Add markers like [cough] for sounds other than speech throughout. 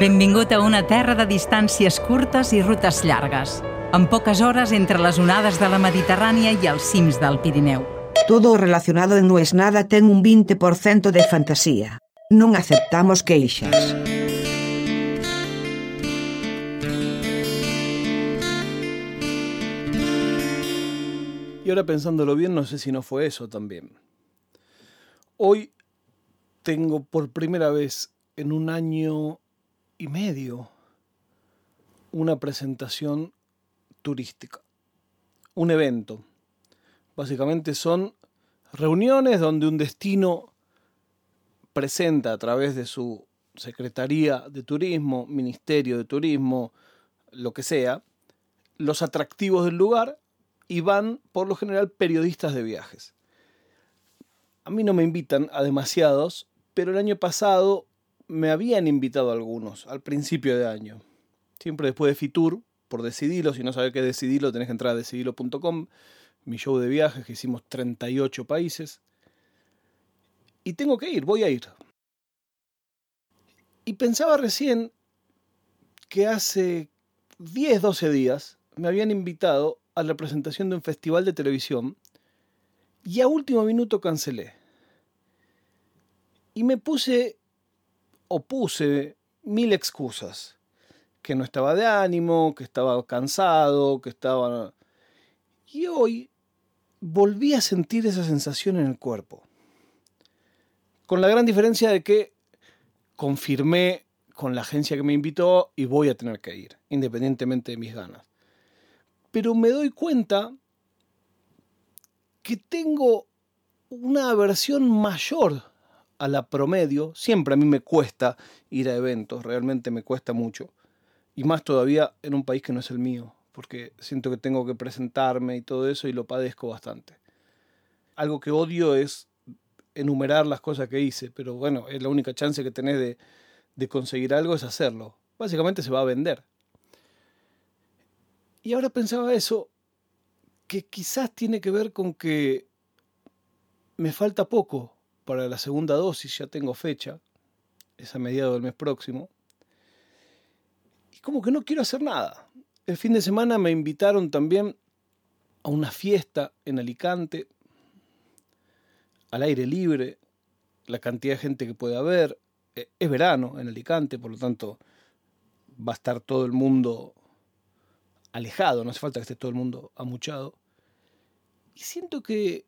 Benvingut a una terra de distàncies curtes i rutes llargues, amb poques hores entre les onades de la Mediterrània i els cims del Pirineu. Todo relacionado en No es Nada ten un 20% de fantasía. Non aceptamos queixas. Y ahora pensándolo bien, no sé si no fue eso también. Hoy tengo por primera vez en un año y medio una presentación turística, un evento. Básicamente son reuniones donde un destino presenta a través de su Secretaría de Turismo, Ministerio de Turismo, lo que sea, los atractivos del lugar y van por lo general periodistas de viajes. A mí no me invitan a demasiados, pero el año pasado me habían invitado algunos, al principio de año. Siempre después de Fitur, por decidirlo, si no sabes qué decidirlo, tenés que entrar a decidirlo.com, mi show de viajes que hicimos 38 países. Y tengo que ir, voy a ir. Y pensaba recién que hace 10, 12 días me habían invitado a la presentación de un festival de televisión y a último minuto cancelé. Y me puse o puse mil excusas. Que no estaba de ánimo, que estaba cansado, que estaba... Y hoy volví a sentir esa sensación en el cuerpo. Con la gran diferencia de que confirmé con la agencia que me invitó y voy a tener que ir, independientemente de mis ganas. Pero me doy cuenta que tengo una aversión mayor a la promedio. Siempre a mí me cuesta ir a eventos, realmente me cuesta mucho. Y más todavía en un país que no es el mío, porque siento que tengo que presentarme y todo eso y lo padezco bastante. Algo que odio es enumerar las cosas que hice, pero bueno, es la única chance que tenés de, de conseguir algo es hacerlo. Básicamente se va a vender. Y ahora pensaba eso, que quizás tiene que ver con que me falta poco para la segunda dosis, ya tengo fecha, es a mediados del mes próximo. Y como que no quiero hacer nada. El fin de semana me invitaron también a una fiesta en Alicante, al aire libre, la cantidad de gente que puede haber. Eh, es verano en Alicante, por lo tanto va a estar todo el mundo alejado, no hace falta que esté todo el mundo amuchado. Y siento que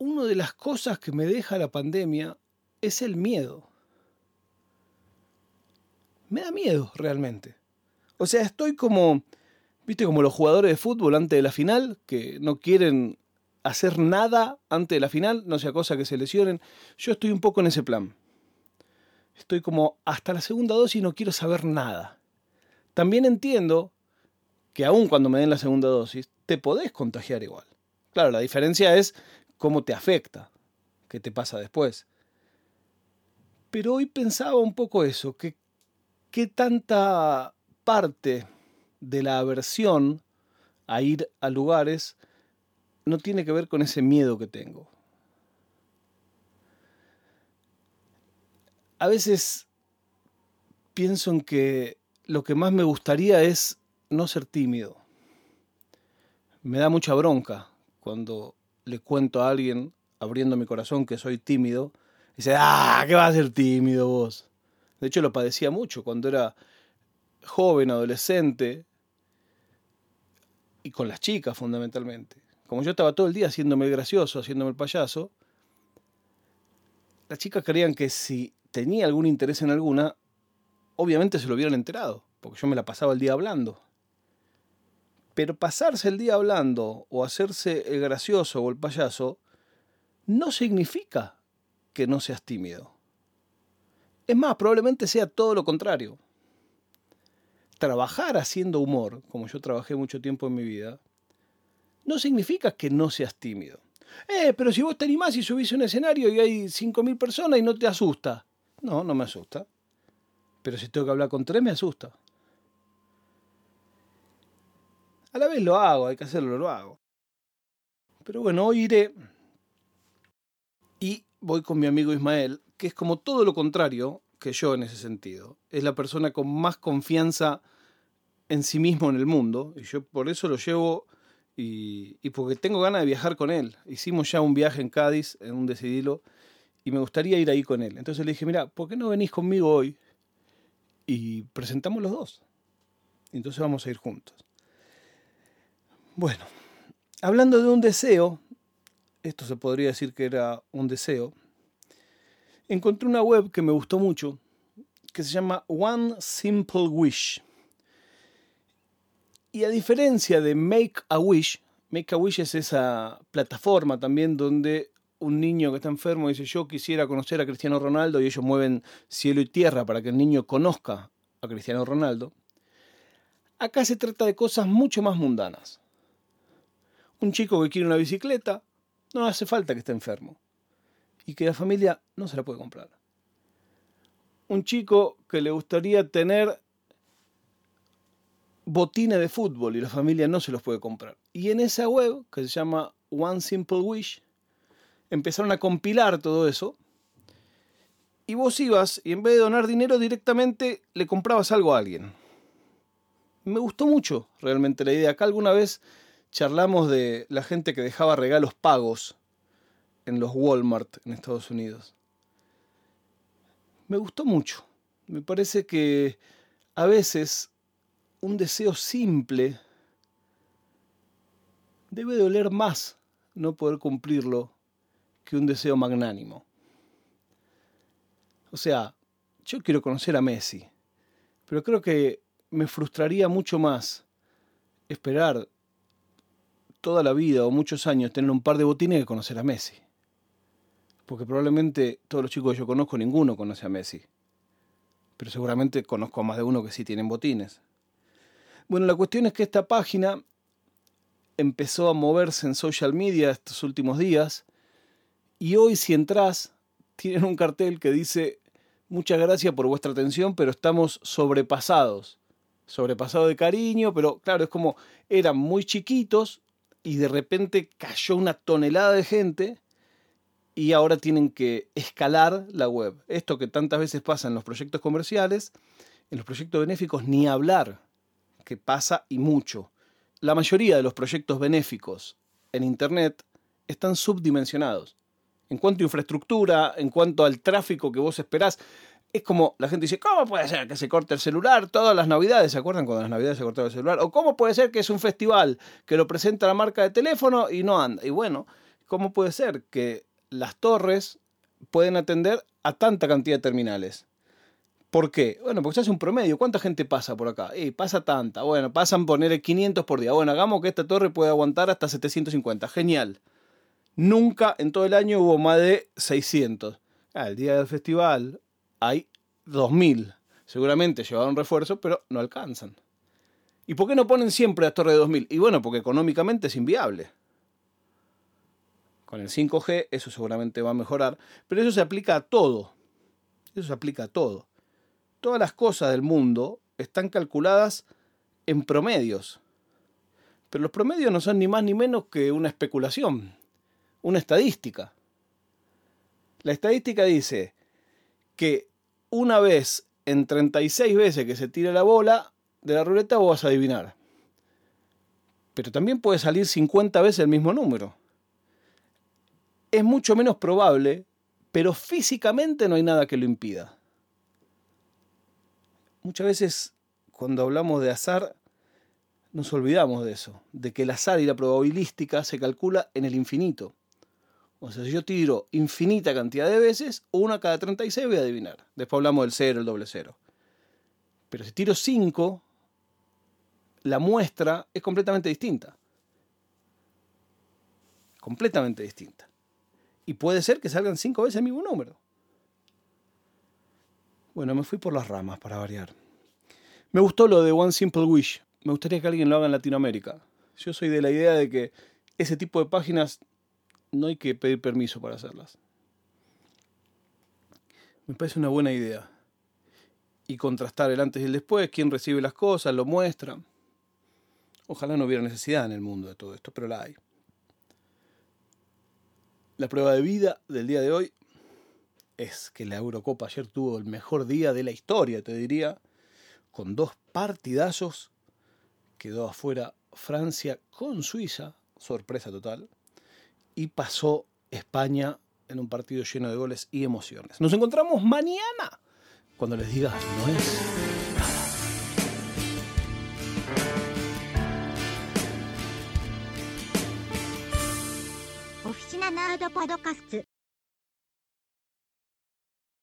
una de las cosas que me deja la pandemia es el miedo. Me da miedo realmente. O sea, estoy como, viste, como los jugadores de fútbol antes de la final, que no quieren hacer nada antes de la final, no sea cosa que se lesionen. Yo estoy un poco en ese plan. Estoy como hasta la segunda dosis no quiero saber nada. También entiendo que aun cuando me den la segunda dosis, te podés contagiar igual. Claro, la diferencia es cómo te afecta, qué te pasa después. Pero hoy pensaba un poco eso, que qué tanta parte de la aversión a ir a lugares no tiene que ver con ese miedo que tengo. A veces pienso en que lo que más me gustaría es no ser tímido. Me da mucha bronca cuando le cuento a alguien, abriendo mi corazón, que soy tímido. Y dice, ah, ¿qué vas a ser tímido vos? De hecho, lo padecía mucho cuando era joven, adolescente, y con las chicas fundamentalmente. Como yo estaba todo el día haciéndome el gracioso, haciéndome el payaso, las chicas creían que si tenía algún interés en alguna, obviamente se lo hubieran enterado, porque yo me la pasaba el día hablando. Pero pasarse el día hablando o hacerse el gracioso o el payaso no significa que no seas tímido. Es más, probablemente sea todo lo contrario. Trabajar haciendo humor, como yo trabajé mucho tiempo en mi vida, no significa que no seas tímido. Eh, pero si vos te animás y subís a un escenario y hay 5.000 personas y no te asusta. No, no me asusta. Pero si tengo que hablar con tres, me asusta. A la vez lo hago, hay que hacerlo, lo hago. Pero bueno, hoy iré y voy con mi amigo Ismael, que es como todo lo contrario, que yo en ese sentido. Es la persona con más confianza en sí mismo en el mundo. Y yo por eso lo llevo y, porque tengo ganas de viajar con él. Hicimos ya un viaje en Cádiz, en un decidilo, y me gustaría ir ahí con él. Entonces le dije, mira, ¿por qué no venís conmigo hoy? Y presentamos los dos. Entonces vamos a ir juntos. Bueno, hablando de un deseo, esto se podría decir que era un deseo, encontré una web que me gustó mucho, que se llama One Simple Wish. Y a diferencia de Make a Wish, Make a Wish es esa plataforma también donde un niño que está enfermo dice yo quisiera conocer a Cristiano Ronaldo y ellos mueven cielo y tierra para que el niño conozca a Cristiano Ronaldo. Acá se trata de cosas mucho más mundanas. Un chico que quiere una bicicleta, no hace falta que esté enfermo y que la familia no se la puede comprar. Un chico que le gustaría tener botines de fútbol y la familia no se los puede comprar. Y en esa web, que se llama One Simple Wish, empezaron a compilar todo eso. Y vos ibas y en vez de donar dinero directamente le comprabas algo a alguien. Me gustó mucho realmente la idea. Acá alguna vez charlamos de la gente que dejaba regalos pagos en los Walmart en Estados Unidos. Me gustó mucho. Me parece que a veces un deseo simple debe doler más no poder cumplirlo que un deseo magnánimo. O sea, yo quiero conocer a Messi, pero creo que me frustraría mucho más esperar toda la vida o muchos años tener un par de botines que conocer a Messi. Porque probablemente todos los chicos que yo conozco, ninguno conoce a Messi. Pero seguramente conozco a más de uno que sí tienen botines. Bueno, la cuestión es que esta página empezó a moverse en social media estos últimos días. Y hoy si entras, [laughs] tienen un cartel que dice, muchas gracias por vuestra atención, pero estamos sobrepasados. Sobrepasado de cariño, pero claro, es como eran muy chiquitos y de repente cayó una tonelada de gente y ahora tienen que escalar la web. Esto que tantas veces pasa en los proyectos comerciales, en los proyectos benéficos ni hablar, que pasa y mucho. La mayoría de los proyectos benéficos en Internet están subdimensionados. En cuanto a infraestructura, en cuanto al tráfico que vos esperás, es como la gente dice, ¿cómo puede ser que se corte el celular todas las navidades? ¿Se acuerdan cuando las navidades se cortaba el celular? ¿O cómo puede ser que es un festival que lo presenta la marca de teléfono y no anda? Y bueno, ¿cómo puede ser que las torres pueden atender a tanta cantidad de terminales? ¿Por qué? Bueno, porque se hace un promedio. ¿Cuánta gente pasa por acá? Y pasa tanta. Bueno, pasan poner 500 por día. Bueno, hagamos que esta torre pueda aguantar hasta 750. Genial. Nunca en todo el año hubo más de 600. Ah, el día del festival hay 2000. Seguramente llevaron refuerzo, pero no alcanzan. ¿Y por qué no ponen siempre las torres de 2000? Y bueno, porque económicamente es inviable. Con el 5G eso seguramente va a mejorar, pero eso se aplica a todo. Eso se aplica a todo. Todas las cosas del mundo están calculadas en promedios. Pero los promedios no son ni más ni menos que una especulación, una estadística. La estadística dice que una vez en 36 veces que se tire la bola de la ruleta vos vas a adivinar. Pero también puede salir 50 veces el mismo número. Es mucho menos probable, pero físicamente no hay nada que lo impida. Muchas veces cuando hablamos de azar nos olvidamos de eso, de que el azar y la probabilística se calcula en el infinito. O sea, si yo tiro infinita cantidad de veces, una cada 36 voy a adivinar. Después hablamos del cero, el doble cero. Pero si tiro 5, la muestra es completamente distinta. Completamente distinta. Y puede ser que salgan 5 veces el mismo número. Bueno, me fui por las ramas para variar. Me gustó lo de One Simple Wish. Me gustaría que alguien lo haga en Latinoamérica. Yo soy de la idea de que ese tipo de páginas no hay que pedir permiso para hacerlas. Me parece una buena idea. Y contrastar el antes y el después, quién recibe las cosas, lo muestra. Ojalá no hubiera necesidad en el mundo de todo esto, pero la hay. La prueba de vida del día de hoy es que la Eurocopa ayer tuvo el mejor día de la historia, te diría, con dos partidazos. Quedó afuera Francia con Suiza, sorpresa total, y pasó España en un partido lleno de goles y emociones. Nos encontramos mañana cuando les diga no es nada.